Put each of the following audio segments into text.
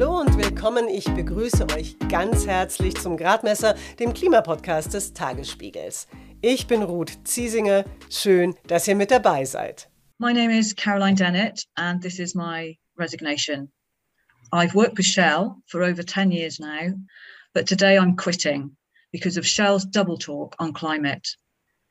Hallo und willkommen. Ich begrüße euch ganz herzlich zum Gradmesser, dem Klimapodcast des Tagesspiegels. Ich bin Ruth Ziesinger. Schön, dass ihr mit dabei seid. My name is Caroline Dennett and this is my resignation. I've worked with Shell for over 10 years now, but today I'm quitting because of Shell's double talk on climate.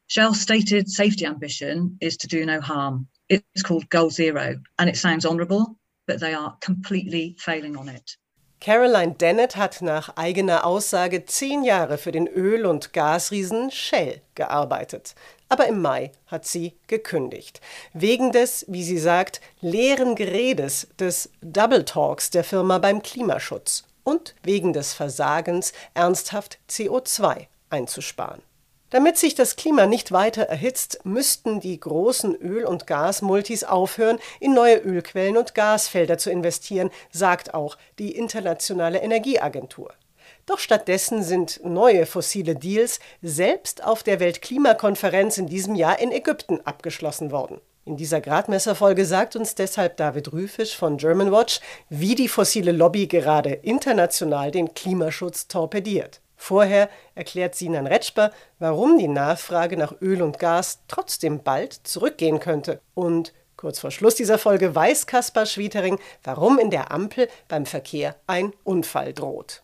Shell's stated safety ambition is to do no harm. It's called Goal Zero, and it sounds honourable, but they are completely failing on it. Caroline Dennett hat nach eigener Aussage zehn Jahre für den Öl- und Gasriesen Shell gearbeitet. Aber im Mai hat sie gekündigt. Wegen des, wie sie sagt, leeren Geredes des Double Talks der Firma beim Klimaschutz und wegen des Versagens, ernsthaft CO2 einzusparen. Damit sich das Klima nicht weiter erhitzt, müssten die großen Öl- und Gasmultis aufhören, in neue Ölquellen und Gasfelder zu investieren, sagt auch die Internationale Energieagentur. Doch stattdessen sind neue fossile Deals selbst auf der Weltklimakonferenz in diesem Jahr in Ägypten abgeschlossen worden. In dieser Gradmesserfolge sagt uns deshalb David Rüfisch von Germanwatch, wie die fossile Lobby gerade international den Klimaschutz torpediert. Vorher erklärt Sinan Retschper, warum die Nachfrage nach Öl und Gas trotzdem bald zurückgehen könnte. Und kurz vor Schluss dieser Folge weiß Kaspar Schwietering, warum in der Ampel beim Verkehr ein Unfall droht.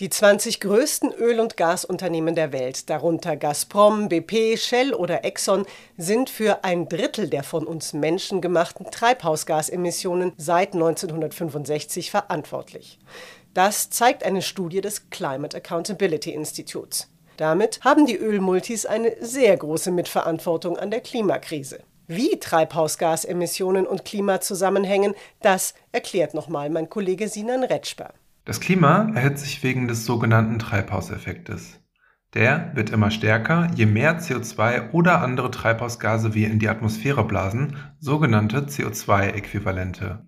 Die 20 größten Öl- und Gasunternehmen der Welt, darunter Gazprom, BP, Shell oder Exxon, sind für ein Drittel der von uns Menschen gemachten Treibhausgasemissionen seit 1965 verantwortlich. Das zeigt eine Studie des Climate Accountability Instituts. Damit haben die Ölmultis eine sehr große Mitverantwortung an der Klimakrise. Wie Treibhausgasemissionen und Klima zusammenhängen, das erklärt nochmal mein Kollege Sinan Retschper. Das Klima erhitzt sich wegen des sogenannten Treibhauseffektes. Der wird immer stärker, je mehr CO2 oder andere Treibhausgase wir in die Atmosphäre blasen, sogenannte CO2-Äquivalente.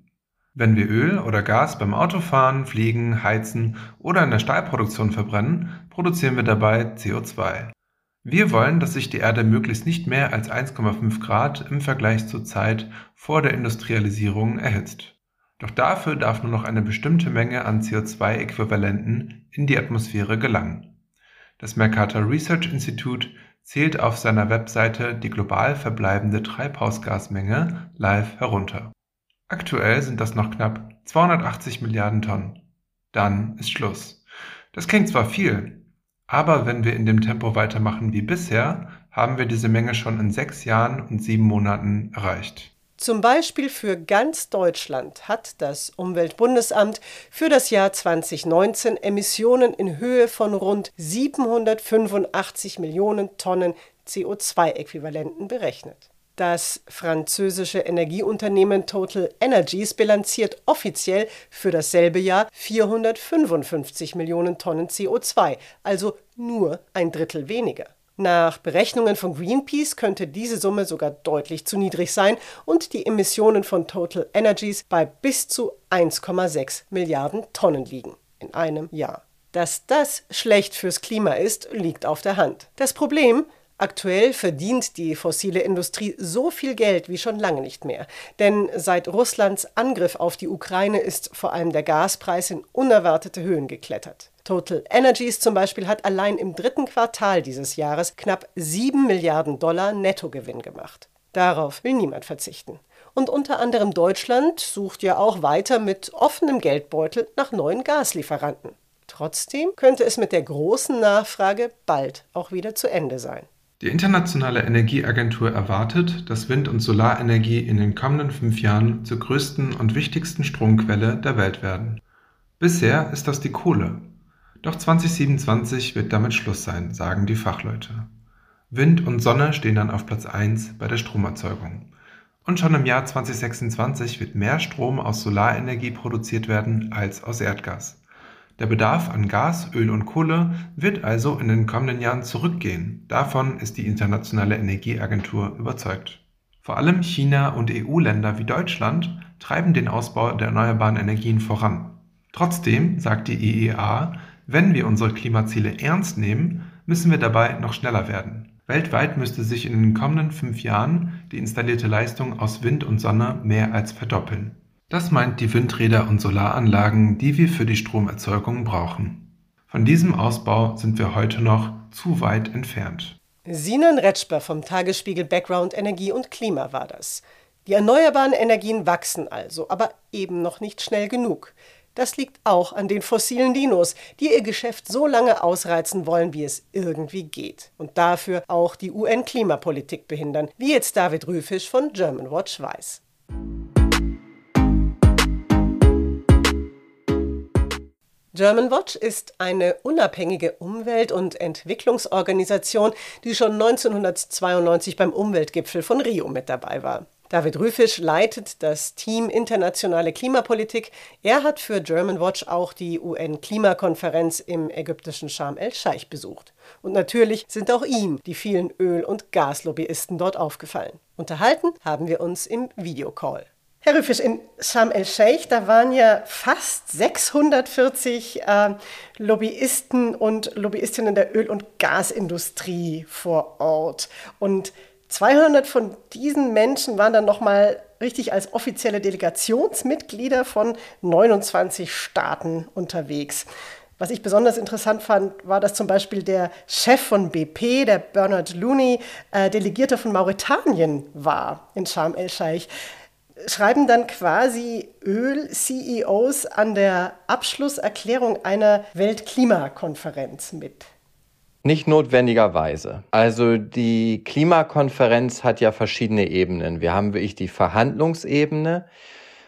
Wenn wir Öl oder Gas beim Autofahren, Fliegen, Heizen oder in der Stahlproduktion verbrennen, produzieren wir dabei CO2. Wir wollen, dass sich die Erde möglichst nicht mehr als 1,5 Grad im Vergleich zur Zeit vor der Industrialisierung erhitzt. Doch dafür darf nur noch eine bestimmte Menge an CO2-Äquivalenten in die Atmosphäre gelangen. Das Mercator Research Institute zählt auf seiner Webseite die global verbleibende Treibhausgasmenge live herunter. Aktuell sind das noch knapp 280 Milliarden Tonnen. Dann ist Schluss. Das klingt zwar viel, aber wenn wir in dem Tempo weitermachen wie bisher, haben wir diese Menge schon in sechs Jahren und sieben Monaten erreicht. Zum Beispiel für ganz Deutschland hat das Umweltbundesamt für das Jahr 2019 Emissionen in Höhe von rund 785 Millionen Tonnen CO2-Äquivalenten berechnet. Das französische Energieunternehmen Total Energies bilanziert offiziell für dasselbe Jahr 455 Millionen Tonnen CO2, also nur ein Drittel weniger. Nach Berechnungen von Greenpeace könnte diese Summe sogar deutlich zu niedrig sein und die Emissionen von Total Energies bei bis zu 1,6 Milliarden Tonnen liegen in einem Jahr. Dass das schlecht fürs Klima ist, liegt auf der Hand. Das Problem, Aktuell verdient die fossile Industrie so viel Geld wie schon lange nicht mehr. Denn seit Russlands Angriff auf die Ukraine ist vor allem der Gaspreis in unerwartete Höhen geklettert. Total Energies zum Beispiel hat allein im dritten Quartal dieses Jahres knapp 7 Milliarden Dollar Nettogewinn gemacht. Darauf will niemand verzichten. Und unter anderem Deutschland sucht ja auch weiter mit offenem Geldbeutel nach neuen Gaslieferanten. Trotzdem könnte es mit der großen Nachfrage bald auch wieder zu Ende sein. Die Internationale Energieagentur erwartet, dass Wind- und Solarenergie in den kommenden fünf Jahren zur größten und wichtigsten Stromquelle der Welt werden. Bisher ist das die Kohle. Doch 2027 wird damit Schluss sein, sagen die Fachleute. Wind und Sonne stehen dann auf Platz 1 bei der Stromerzeugung. Und schon im Jahr 2026 wird mehr Strom aus Solarenergie produziert werden als aus Erdgas. Der Bedarf an Gas, Öl und Kohle wird also in den kommenden Jahren zurückgehen. Davon ist die Internationale Energieagentur überzeugt. Vor allem China und EU-Länder wie Deutschland treiben den Ausbau der erneuerbaren Energien voran. Trotzdem sagt die IEA, wenn wir unsere Klimaziele ernst nehmen, müssen wir dabei noch schneller werden. Weltweit müsste sich in den kommenden fünf Jahren die installierte Leistung aus Wind und Sonne mehr als verdoppeln. Das meint die Windräder und Solaranlagen, die wir für die Stromerzeugung brauchen. Von diesem Ausbau sind wir heute noch zu weit entfernt. Sinan Retschber vom Tagesspiegel Background Energie und Klima war das. Die erneuerbaren Energien wachsen also, aber eben noch nicht schnell genug. Das liegt auch an den fossilen Dinos, die ihr Geschäft so lange ausreizen wollen, wie es irgendwie geht. Und dafür auch die UN-Klimapolitik behindern, wie jetzt David Rüfisch von Germanwatch weiß. Germanwatch ist eine unabhängige Umwelt- und Entwicklungsorganisation, die schon 1992 beim Umweltgipfel von Rio mit dabei war. David Rüfisch leitet das Team Internationale Klimapolitik. Er hat für Germanwatch auch die UN-Klimakonferenz im ägyptischen Sharm el-Scheich besucht. Und natürlich sind auch ihm die vielen Öl- und Gaslobbyisten dort aufgefallen. Unterhalten haben wir uns im Videocall. Herr Rüfisch, in Sharm el-Sheikh, da waren ja fast 640 äh, Lobbyisten und Lobbyistinnen der Öl- und Gasindustrie vor Ort. Und 200 von diesen Menschen waren dann nochmal richtig als offizielle Delegationsmitglieder von 29 Staaten unterwegs. Was ich besonders interessant fand, war, dass zum Beispiel der Chef von BP, der Bernard Looney, äh, Delegierter von Mauretanien war in Sharm el-Scheich. Schreiben dann quasi Öl-CEOs an der Abschlusserklärung einer Weltklimakonferenz mit. Nicht notwendigerweise. Also die Klimakonferenz hat ja verschiedene Ebenen. Wir haben wirklich die Verhandlungsebene.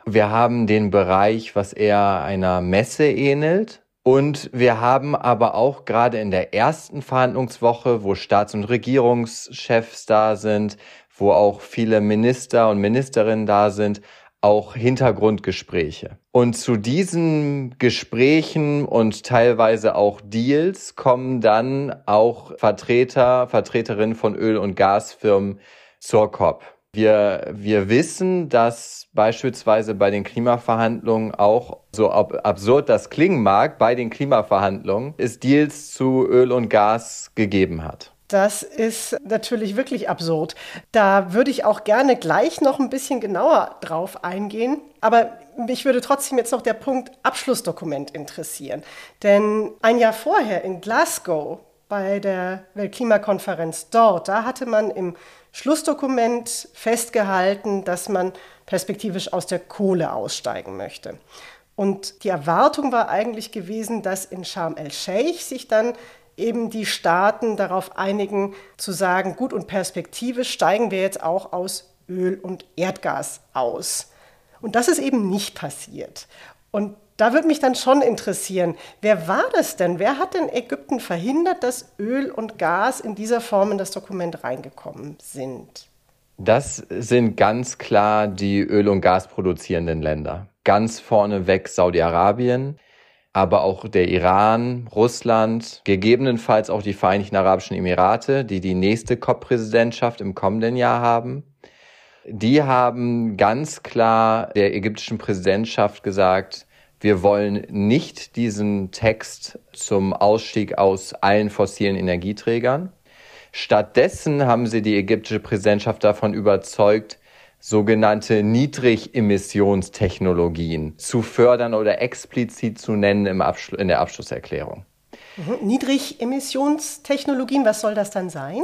Wir haben den Bereich, was eher einer Messe ähnelt. Und wir haben aber auch gerade in der ersten Verhandlungswoche, wo Staats- und Regierungschefs da sind, wo auch viele Minister und Ministerinnen da sind, auch Hintergrundgespräche. Und zu diesen Gesprächen und teilweise auch Deals kommen dann auch Vertreter, Vertreterinnen von Öl- und Gasfirmen zur COP. Wir, wir wissen, dass beispielsweise bei den Klimaverhandlungen auch, so ab, absurd das klingen mag, bei den Klimaverhandlungen es Deals zu Öl und Gas gegeben hat. Das ist natürlich wirklich absurd. Da würde ich auch gerne gleich noch ein bisschen genauer drauf eingehen. Aber mich würde trotzdem jetzt noch der Punkt Abschlussdokument interessieren. Denn ein Jahr vorher in Glasgow bei der Weltklimakonferenz dort, da hatte man im Schlussdokument festgehalten, dass man perspektivisch aus der Kohle aussteigen möchte. Und die Erwartung war eigentlich gewesen, dass in Sharm el-Sheikh sich dann eben die Staaten darauf einigen, zu sagen, gut und perspektivisch steigen wir jetzt auch aus Öl und Erdgas aus. Und das ist eben nicht passiert. Und da würde mich dann schon interessieren, wer war das denn? Wer hat denn Ägypten verhindert, dass Öl und Gas in dieser Form in das Dokument reingekommen sind? Das sind ganz klar die Öl- und Gasproduzierenden Länder. Ganz vorneweg Saudi-Arabien, aber auch der Iran, Russland, gegebenenfalls auch die Vereinigten Arabischen Emirate, die die nächste COP-Präsidentschaft im kommenden Jahr haben. Die haben ganz klar der ägyptischen Präsidentschaft gesagt, wir wollen nicht diesen Text zum Ausstieg aus allen fossilen Energieträgern. Stattdessen haben sie die ägyptische Präsidentschaft davon überzeugt, sogenannte Niedrigemissionstechnologien zu fördern oder explizit zu nennen im in der Abschlusserklärung. Mhm. Niedrigemissionstechnologien, was soll das dann sein?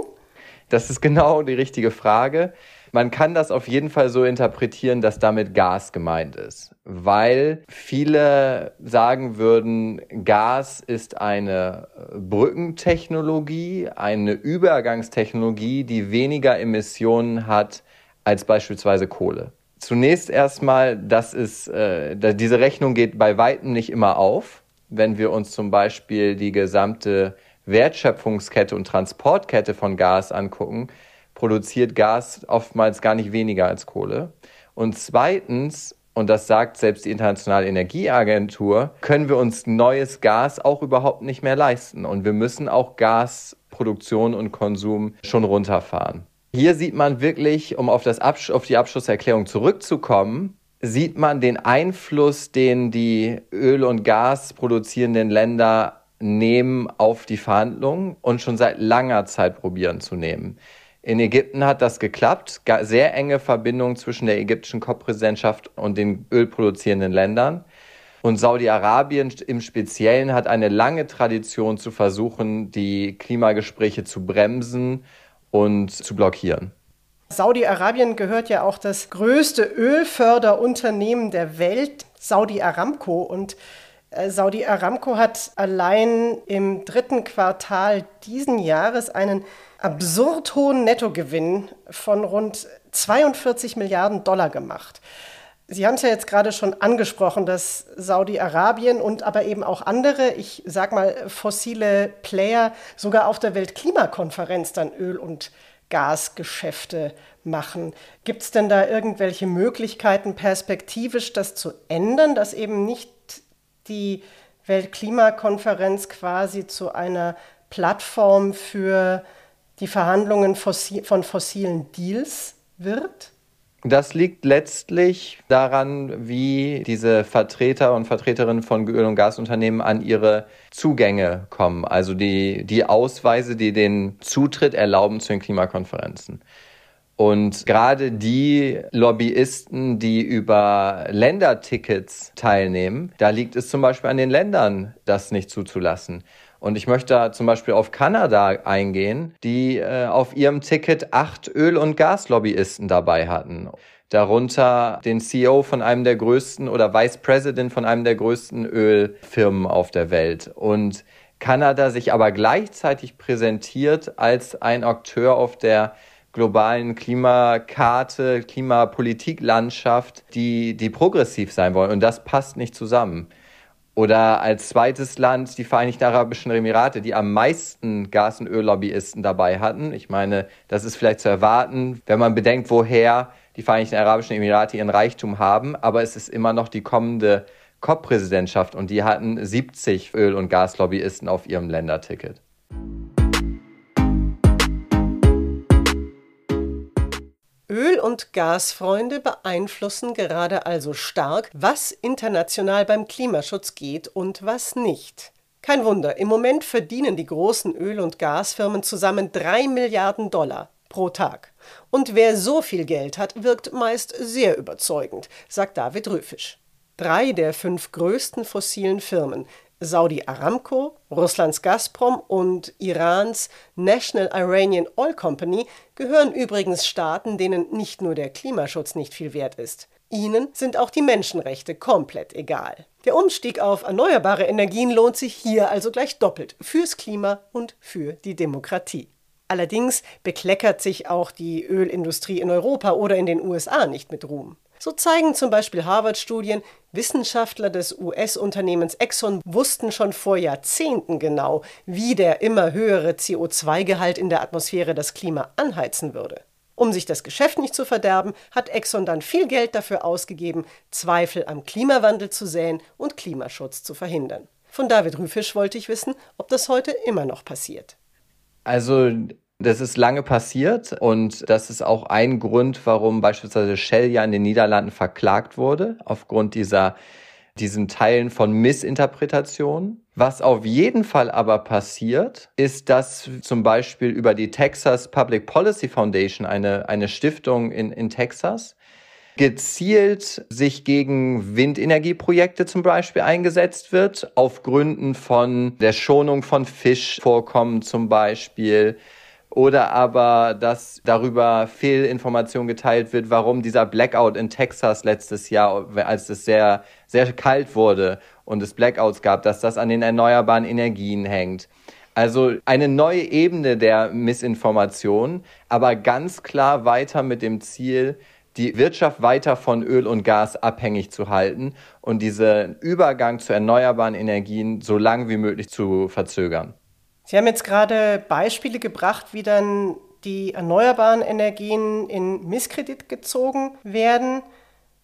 Das ist genau die richtige Frage. Man kann das auf jeden Fall so interpretieren, dass damit Gas gemeint ist, weil viele sagen würden, Gas ist eine Brückentechnologie, eine Übergangstechnologie, die weniger Emissionen hat als beispielsweise Kohle. Zunächst erstmal, das ist, äh, diese Rechnung geht bei weitem nicht immer auf. Wenn wir uns zum Beispiel die gesamte Wertschöpfungskette und Transportkette von Gas angucken, produziert Gas oftmals gar nicht weniger als Kohle. Und zweitens, und das sagt selbst die Internationale Energieagentur, können wir uns neues Gas auch überhaupt nicht mehr leisten. Und wir müssen auch Gasproduktion und Konsum schon runterfahren. Hier sieht man wirklich, um auf, das Absch auf die Abschlusserklärung zurückzukommen, sieht man den Einfluss, den die Öl- und Gas produzierenden Länder nehmen auf die Verhandlungen und schon seit langer Zeit probieren zu nehmen. In Ägypten hat das geklappt. Sehr enge Verbindung zwischen der ägyptischen COP-Präsidentschaft und den ölproduzierenden Ländern. Und Saudi-Arabien im Speziellen hat eine lange Tradition zu versuchen, die Klimagespräche zu bremsen und zu blockieren. Saudi-Arabien gehört ja auch das größte Ölförderunternehmen der Welt, Saudi Aramco. Und äh, Saudi Aramco hat allein im dritten Quartal diesen Jahres einen absurd hohen Nettogewinn von rund 42 Milliarden Dollar gemacht. Sie haben es ja jetzt gerade schon angesprochen, dass Saudi-Arabien und aber eben auch andere, ich sag mal fossile Player, sogar auf der Weltklimakonferenz dann Öl- und Gasgeschäfte machen. Gibt es denn da irgendwelche Möglichkeiten, perspektivisch das zu ändern, dass eben nicht die Weltklimakonferenz quasi zu einer Plattform für die Verhandlungen von fossilen Deals wird? Das liegt letztlich daran, wie diese Vertreter und Vertreterinnen von Öl- und Gasunternehmen an ihre Zugänge kommen, also die, die Ausweise, die den Zutritt erlauben zu den Klimakonferenzen. Und gerade die Lobbyisten, die über Ländertickets teilnehmen, da liegt es zum Beispiel an den Ländern, das nicht zuzulassen. Und ich möchte da zum Beispiel auf Kanada eingehen, die äh, auf ihrem Ticket acht Öl- und Gaslobbyisten dabei hatten. Darunter den CEO von einem der größten oder Vice President von einem der größten Ölfirmen auf der Welt. Und Kanada sich aber gleichzeitig präsentiert als ein Akteur auf der globalen Klimakarte, Klimapolitiklandschaft, die, die progressiv sein wollen. Und das passt nicht zusammen. Oder als zweites Land die Vereinigten Arabischen Emirate, die am meisten Gas- und Öllobbyisten dabei hatten. Ich meine, das ist vielleicht zu erwarten, wenn man bedenkt, woher die Vereinigten Arabischen Emirate ihren Reichtum haben. Aber es ist immer noch die kommende COP-Präsidentschaft und die hatten 70 Öl- und Gaslobbyisten auf ihrem Länderticket. Öl- und Gasfreunde beeinflussen gerade also stark, was international beim Klimaschutz geht und was nicht. Kein Wunder, im Moment verdienen die großen Öl- und Gasfirmen zusammen drei Milliarden Dollar pro Tag. Und wer so viel Geld hat, wirkt meist sehr überzeugend, sagt David Rüfisch. Drei der fünf größten fossilen Firmen Saudi Aramco, Russlands Gazprom und Irans National Iranian Oil Company gehören übrigens Staaten, denen nicht nur der Klimaschutz nicht viel wert ist. Ihnen sind auch die Menschenrechte komplett egal. Der Umstieg auf erneuerbare Energien lohnt sich hier also gleich doppelt fürs Klima und für die Demokratie. Allerdings bekleckert sich auch die Ölindustrie in Europa oder in den USA nicht mit Ruhm. So zeigen zum Beispiel Harvard-Studien, Wissenschaftler des US-Unternehmens Exxon wussten schon vor Jahrzehnten genau, wie der immer höhere CO2-Gehalt in der Atmosphäre das Klima anheizen würde. Um sich das Geschäft nicht zu verderben, hat Exxon dann viel Geld dafür ausgegeben, Zweifel am Klimawandel zu säen und Klimaschutz zu verhindern. Von David Rüfisch wollte ich wissen, ob das heute immer noch passiert. Also das ist lange passiert und das ist auch ein Grund, warum beispielsweise Shell ja in den Niederlanden verklagt wurde, aufgrund dieser diesen Teilen von Missinterpretationen. Was auf jeden Fall aber passiert, ist, dass zum Beispiel über die Texas Public Policy Foundation, eine, eine Stiftung in, in Texas, gezielt sich gegen Windenergieprojekte zum Beispiel eingesetzt wird, auf Gründen von der Schonung von Fischvorkommen zum Beispiel, oder aber, dass darüber Fehlinformation geteilt wird, warum dieser Blackout in Texas letztes Jahr, als es sehr, sehr kalt wurde und es Blackouts gab, dass das an den erneuerbaren Energien hängt. Also eine neue Ebene der Missinformation, aber ganz klar weiter mit dem Ziel, die Wirtschaft weiter von Öl und Gas abhängig zu halten und diesen Übergang zu erneuerbaren Energien so lang wie möglich zu verzögern. Sie haben jetzt gerade Beispiele gebracht, wie dann die erneuerbaren Energien in Misskredit gezogen werden.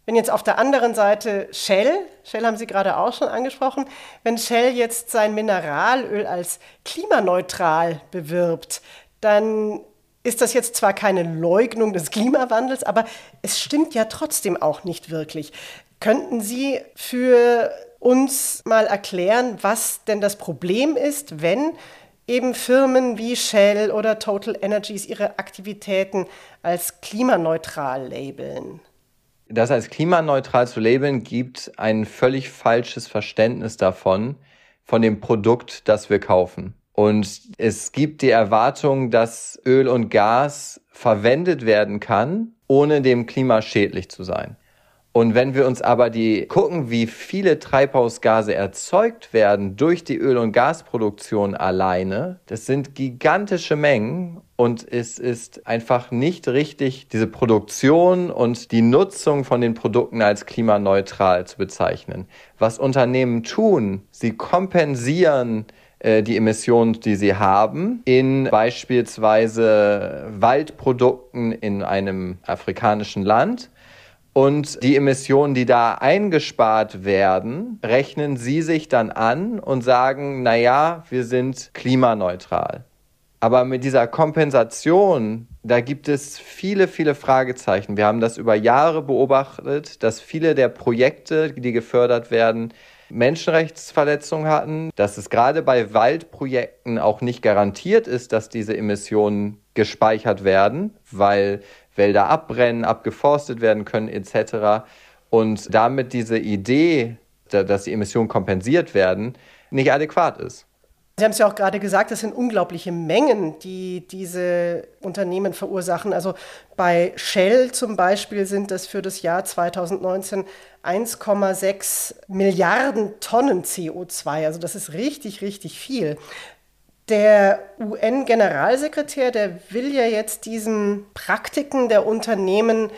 Wenn jetzt auf der anderen Seite Shell, Shell haben Sie gerade auch schon angesprochen, wenn Shell jetzt sein Mineralöl als klimaneutral bewirbt, dann ist das jetzt zwar keine Leugnung des Klimawandels, aber es stimmt ja trotzdem auch nicht wirklich. Könnten Sie für uns mal erklären, was denn das Problem ist, wenn eben Firmen wie Shell oder Total Energies ihre Aktivitäten als klimaneutral labeln? Das als klimaneutral zu labeln gibt ein völlig falsches Verständnis davon, von dem Produkt, das wir kaufen. Und es gibt die Erwartung, dass Öl und Gas verwendet werden kann, ohne dem Klima schädlich zu sein. Und wenn wir uns aber die gucken, wie viele Treibhausgase erzeugt werden durch die Öl- und Gasproduktion alleine, das sind gigantische Mengen und es ist einfach nicht richtig, diese Produktion und die Nutzung von den Produkten als klimaneutral zu bezeichnen. Was Unternehmen tun, sie kompensieren äh, die Emissionen, die sie haben, in beispielsweise Waldprodukten in einem afrikanischen Land und die Emissionen, die da eingespart werden, rechnen Sie sich dann an und sagen, na ja, wir sind klimaneutral. Aber mit dieser Kompensation, da gibt es viele, viele Fragezeichen. Wir haben das über Jahre beobachtet, dass viele der Projekte, die gefördert werden, Menschenrechtsverletzungen hatten, dass es gerade bei Waldprojekten auch nicht garantiert ist, dass diese Emissionen gespeichert werden, weil Wälder abbrennen, abgeforstet werden können etc. Und damit diese Idee, dass die Emissionen kompensiert werden, nicht adäquat ist. Sie haben es ja auch gerade gesagt, das sind unglaubliche Mengen, die diese Unternehmen verursachen. Also bei Shell zum Beispiel sind das für das Jahr 2019 1,6 Milliarden Tonnen CO2. Also das ist richtig, richtig viel. Der UN-Generalsekretär, der will ja jetzt diesen Praktiken der Unternehmen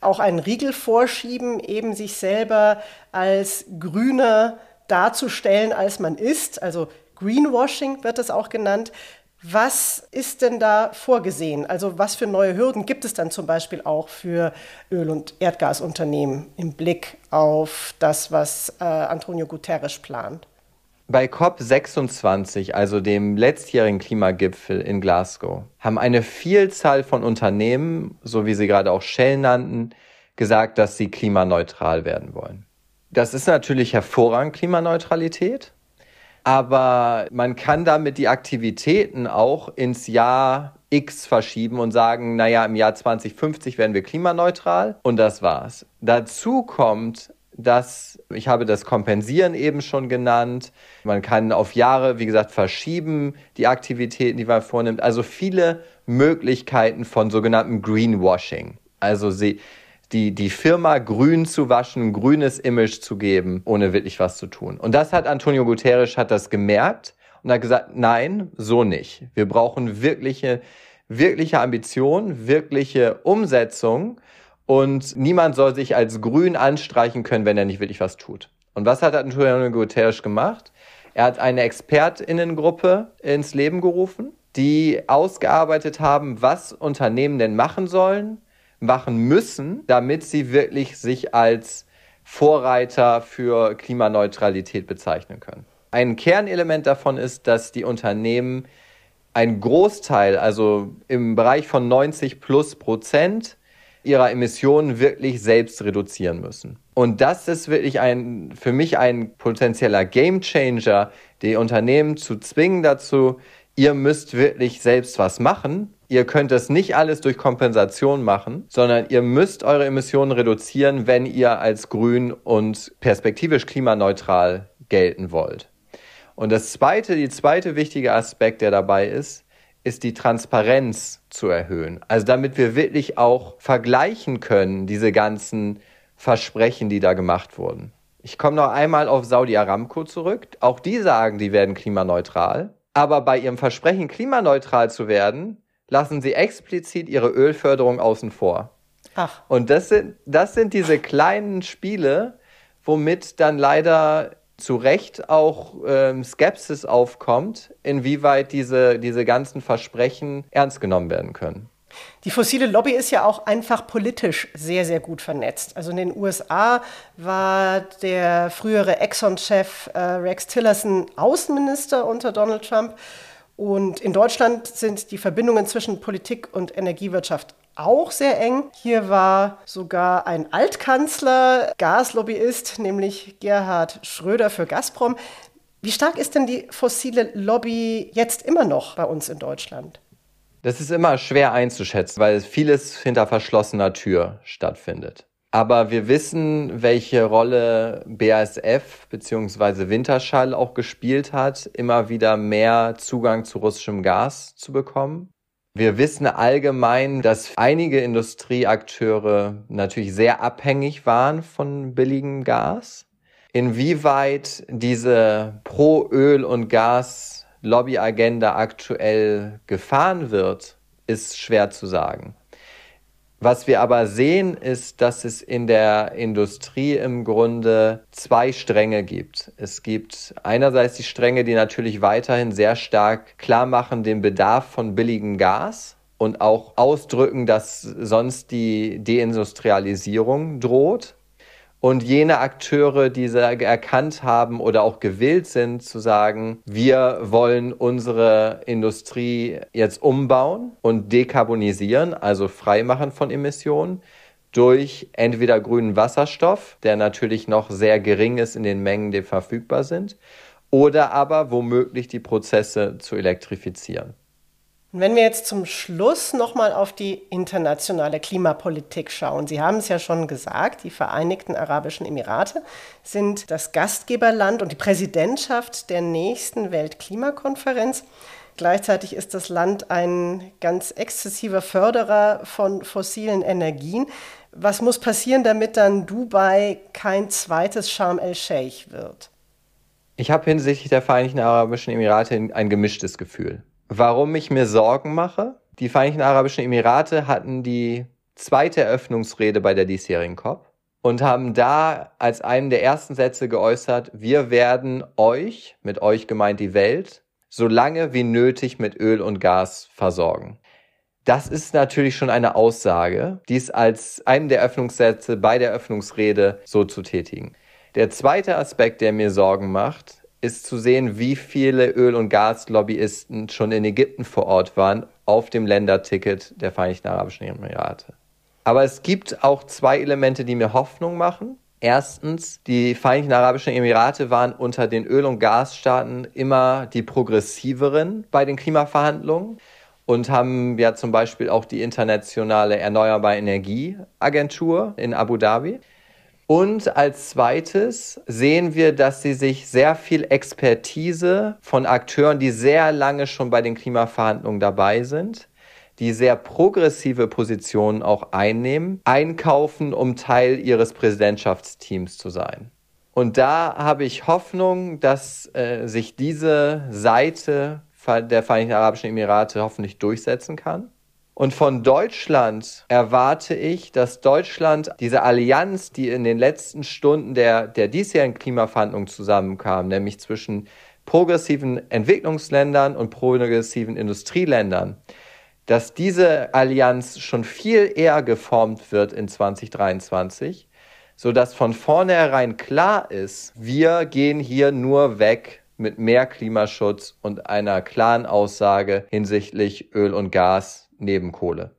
auch einen Riegel vorschieben, eben sich selber als grüner darzustellen, als man ist. Also Greenwashing wird das auch genannt. Was ist denn da vorgesehen? Also was für neue Hürden gibt es dann zum Beispiel auch für Öl- und Erdgasunternehmen im Blick auf das, was äh, Antonio Guterres plant? Bei COP26, also dem letztjährigen Klimagipfel in Glasgow, haben eine Vielzahl von Unternehmen, so wie Sie gerade auch Shell nannten, gesagt, dass sie klimaneutral werden wollen. Das ist natürlich hervorragend, Klimaneutralität, aber man kann damit die Aktivitäten auch ins Jahr X verschieben und sagen, naja, im Jahr 2050 werden wir klimaneutral und das war's. Dazu kommt dass ich habe das Kompensieren eben schon genannt. Man kann auf Jahre, wie gesagt, verschieben die Aktivitäten, die man vornimmt. Also viele Möglichkeiten von sogenanntem Greenwashing. Also sie, die, die Firma grün zu waschen, grünes Image zu geben, ohne wirklich was zu tun. Und das hat Antonio Guterres hat das gemerkt und hat gesagt, nein, so nicht. Wir brauchen wirkliche, wirkliche Ambition, wirkliche Umsetzung. Und niemand soll sich als grün anstreichen können, wenn er nicht wirklich was tut. Und was hat Antonio Guterres gemacht? Er hat eine Expertinnengruppe ins Leben gerufen, die ausgearbeitet haben, was Unternehmen denn machen sollen, machen müssen, damit sie wirklich sich als Vorreiter für Klimaneutralität bezeichnen können. Ein Kernelement davon ist, dass die Unternehmen ein Großteil, also im Bereich von 90 plus Prozent, ihrer Emissionen wirklich selbst reduzieren müssen. Und das ist wirklich ein, für mich ein potenzieller Gamechanger, die Unternehmen zu zwingen dazu, ihr müsst wirklich selbst was machen. Ihr könnt das nicht alles durch Kompensation machen, sondern ihr müsst eure Emissionen reduzieren, wenn ihr als grün und perspektivisch klimaneutral gelten wollt. Und das zweite, die zweite wichtige Aspekt, der dabei ist, ist die Transparenz zu erhöhen. Also damit wir wirklich auch vergleichen können, diese ganzen Versprechen, die da gemacht wurden. Ich komme noch einmal auf Saudi Aramco zurück. Auch die sagen, die werden klimaneutral. Aber bei ihrem Versprechen, klimaneutral zu werden, lassen sie explizit ihre Ölförderung außen vor. Ach. Und das sind, das sind diese kleinen Spiele, womit dann leider zu Recht auch ähm, Skepsis aufkommt, inwieweit diese, diese ganzen Versprechen ernst genommen werden können. Die fossile Lobby ist ja auch einfach politisch sehr, sehr gut vernetzt. Also in den USA war der frühere Exxon-Chef äh, Rex Tillerson Außenminister unter Donald Trump. Und in Deutschland sind die Verbindungen zwischen Politik und Energiewirtschaft auch sehr eng. Hier war sogar ein Altkanzler Gaslobbyist, nämlich Gerhard Schröder für Gazprom. Wie stark ist denn die fossile Lobby jetzt immer noch bei uns in Deutschland? Das ist immer schwer einzuschätzen, weil vieles hinter verschlossener Tür stattfindet. Aber wir wissen, welche Rolle BASF bzw. Winterschall auch gespielt hat, immer wieder mehr Zugang zu russischem Gas zu bekommen. Wir wissen allgemein, dass einige Industrieakteure natürlich sehr abhängig waren von billigem Gas. Inwieweit diese Pro-Öl- und Gas Lobbyagenda aktuell gefahren wird, ist schwer zu sagen. Was wir aber sehen, ist, dass es in der Industrie im Grunde zwei Stränge gibt. Es gibt einerseits die Stränge, die natürlich weiterhin sehr stark klar machen den Bedarf von billigem Gas und auch ausdrücken, dass sonst die Deindustrialisierung droht und jene Akteure, die erkannt haben oder auch gewillt sind zu sagen, wir wollen unsere Industrie jetzt umbauen und dekarbonisieren, also freimachen von Emissionen durch entweder grünen Wasserstoff, der natürlich noch sehr gering ist in den Mengen, die verfügbar sind, oder aber womöglich die Prozesse zu elektrifizieren. Und wenn wir jetzt zum Schluss nochmal auf die internationale Klimapolitik schauen, Sie haben es ja schon gesagt, die Vereinigten Arabischen Emirate sind das Gastgeberland und die Präsidentschaft der nächsten Weltklimakonferenz. Gleichzeitig ist das Land ein ganz exzessiver Förderer von fossilen Energien. Was muss passieren, damit dann Dubai kein zweites Sharm el-Sheikh wird? Ich habe hinsichtlich der Vereinigten Arabischen Emirate ein gemischtes Gefühl. Warum ich mir Sorgen mache? Die Vereinigten Arabischen Emirate hatten die zweite Eröffnungsrede bei der diesjährigen COP und haben da als einen der ersten Sätze geäußert, wir werden euch, mit euch gemeint die Welt, so lange wie nötig mit Öl und Gas versorgen. Das ist natürlich schon eine Aussage, dies als einen der Öffnungssätze bei der Öffnungsrede so zu tätigen. Der zweite Aspekt, der mir Sorgen macht, ist zu sehen, wie viele Öl- und Gaslobbyisten schon in Ägypten vor Ort waren auf dem Länderticket der Vereinigten Arabischen Emirate. Aber es gibt auch zwei Elemente, die mir Hoffnung machen. Erstens, die Vereinigten Arabischen Emirate waren unter den Öl- und Gasstaaten immer die progressiveren bei den Klimaverhandlungen und haben ja zum Beispiel auch die internationale Erneuerbare Energieagentur in Abu Dhabi. Und als zweites sehen wir, dass sie sich sehr viel Expertise von Akteuren, die sehr lange schon bei den Klimaverhandlungen dabei sind, die sehr progressive Positionen auch einnehmen, einkaufen, um Teil ihres Präsidentschaftsteams zu sein. Und da habe ich Hoffnung, dass äh, sich diese Seite der Vereinigten Arabischen Emirate hoffentlich durchsetzen kann. Und von Deutschland erwarte ich, dass Deutschland diese Allianz, die in den letzten Stunden der, der diesjährigen Klimaverhandlungen zusammenkam, nämlich zwischen progressiven Entwicklungsländern und progressiven Industrieländern, dass diese Allianz schon viel eher geformt wird in 2023, so dass von vornherein klar ist, wir gehen hier nur weg mit mehr Klimaschutz und einer klaren Aussage hinsichtlich Öl und Gas neben Kohle.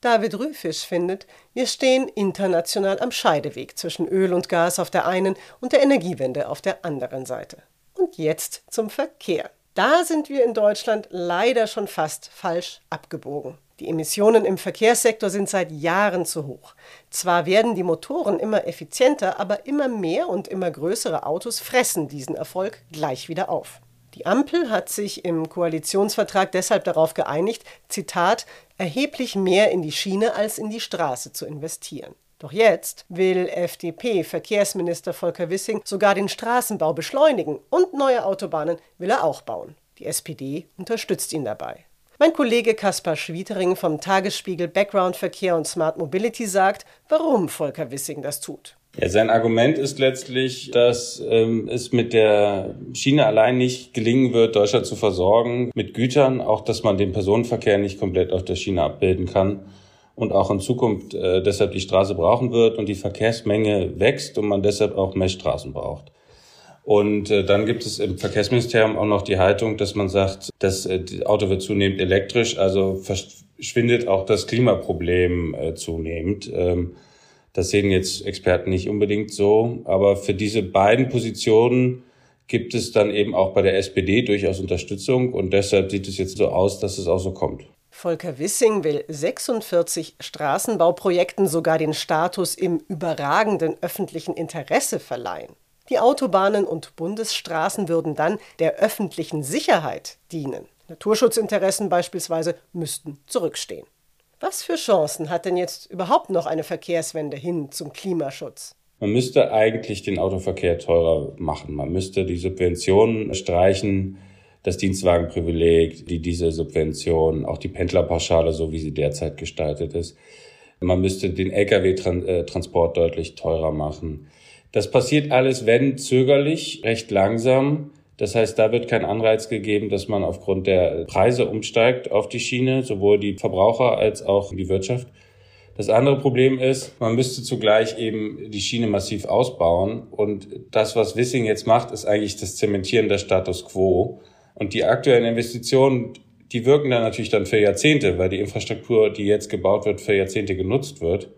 David Rüfisch findet, wir stehen international am Scheideweg zwischen Öl und Gas auf der einen und der Energiewende auf der anderen Seite. Und jetzt zum Verkehr. Da sind wir in Deutschland leider schon fast falsch abgebogen. Die Emissionen im Verkehrssektor sind seit Jahren zu hoch. Zwar werden die Motoren immer effizienter, aber immer mehr und immer größere Autos fressen diesen Erfolg gleich wieder auf. Die Ampel hat sich im Koalitionsvertrag deshalb darauf geeinigt, Zitat, erheblich mehr in die Schiene als in die Straße zu investieren. Doch jetzt will FDP-Verkehrsminister Volker Wissing sogar den Straßenbau beschleunigen und neue Autobahnen will er auch bauen. Die SPD unterstützt ihn dabei. Mein Kollege Kaspar Schwietering vom Tagesspiegel Background Verkehr und Smart Mobility sagt, warum Volker Wissing das tut. Ja, sein Argument ist letztlich, dass ähm, es mit der Schiene allein nicht gelingen wird, Deutschland zu versorgen mit Gütern, auch dass man den Personenverkehr nicht komplett auf der Schiene abbilden kann und auch in Zukunft äh, deshalb die Straße brauchen wird und die Verkehrsmenge wächst und man deshalb auch mehr Straßen braucht. Und äh, dann gibt es im Verkehrsministerium auch noch die Haltung, dass man sagt, das äh, Auto wird zunehmend elektrisch, also verschwindet auch das Klimaproblem äh, zunehmend. Ähm, das sehen jetzt Experten nicht unbedingt so, aber für diese beiden Positionen gibt es dann eben auch bei der SPD durchaus Unterstützung und deshalb sieht es jetzt so aus, dass es auch so kommt. Volker Wissing will 46 Straßenbauprojekten sogar den Status im überragenden öffentlichen Interesse verleihen. Die Autobahnen und Bundesstraßen würden dann der öffentlichen Sicherheit dienen. Naturschutzinteressen beispielsweise müssten zurückstehen. Was für Chancen hat denn jetzt überhaupt noch eine Verkehrswende hin zum Klimaschutz? Man müsste eigentlich den Autoverkehr teurer machen. Man müsste die Subventionen streichen, das Dienstwagenprivileg, die diese Subvention, auch die Pendlerpauschale, so wie sie derzeit gestaltet ist. Man müsste den Lkw-Transport äh, deutlich teurer machen. Das passiert alles, wenn zögerlich, recht langsam. Das heißt, da wird kein Anreiz gegeben, dass man aufgrund der Preise umsteigt auf die Schiene, sowohl die Verbraucher als auch die Wirtschaft. Das andere Problem ist, man müsste zugleich eben die Schiene massiv ausbauen. Und das, was Wissing jetzt macht, ist eigentlich das Zementieren der Status quo. Und die aktuellen Investitionen, die wirken dann natürlich dann für Jahrzehnte, weil die Infrastruktur, die jetzt gebaut wird, für Jahrzehnte genutzt wird.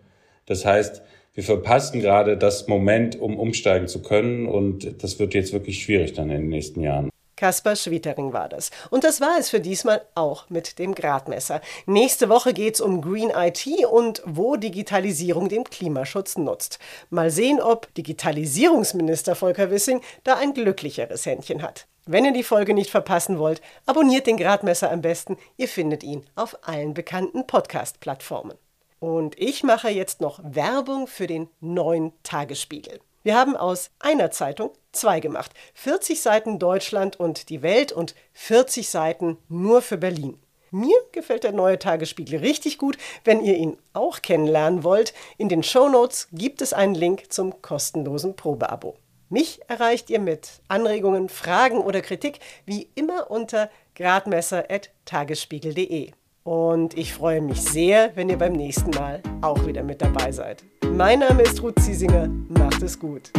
Das heißt, wir verpassen gerade das Moment, um umsteigen zu können. Und das wird jetzt wirklich schwierig dann in den nächsten Jahren. Kaspar Schwietering war das. Und das war es für diesmal auch mit dem Gradmesser. Nächste Woche geht es um Green IT und wo Digitalisierung dem Klimaschutz nutzt. Mal sehen, ob Digitalisierungsminister Volker Wissing da ein glücklicheres Händchen hat. Wenn ihr die Folge nicht verpassen wollt, abonniert den Gradmesser am besten. Ihr findet ihn auf allen bekannten Podcast-Plattformen. Und ich mache jetzt noch Werbung für den neuen Tagesspiegel. Wir haben aus einer Zeitung zwei gemacht. 40 Seiten Deutschland und die Welt und 40 Seiten nur für Berlin. Mir gefällt der neue Tagesspiegel richtig gut. Wenn ihr ihn auch kennenlernen wollt, in den Show Notes gibt es einen Link zum kostenlosen Probeabo. Mich erreicht ihr mit Anregungen, Fragen oder Kritik wie immer unter gradmesser.tagesspiegel.de. Und ich freue mich sehr, wenn ihr beim nächsten Mal auch wieder mit dabei seid. Mein Name ist Ruth Ziesinger. Macht es gut.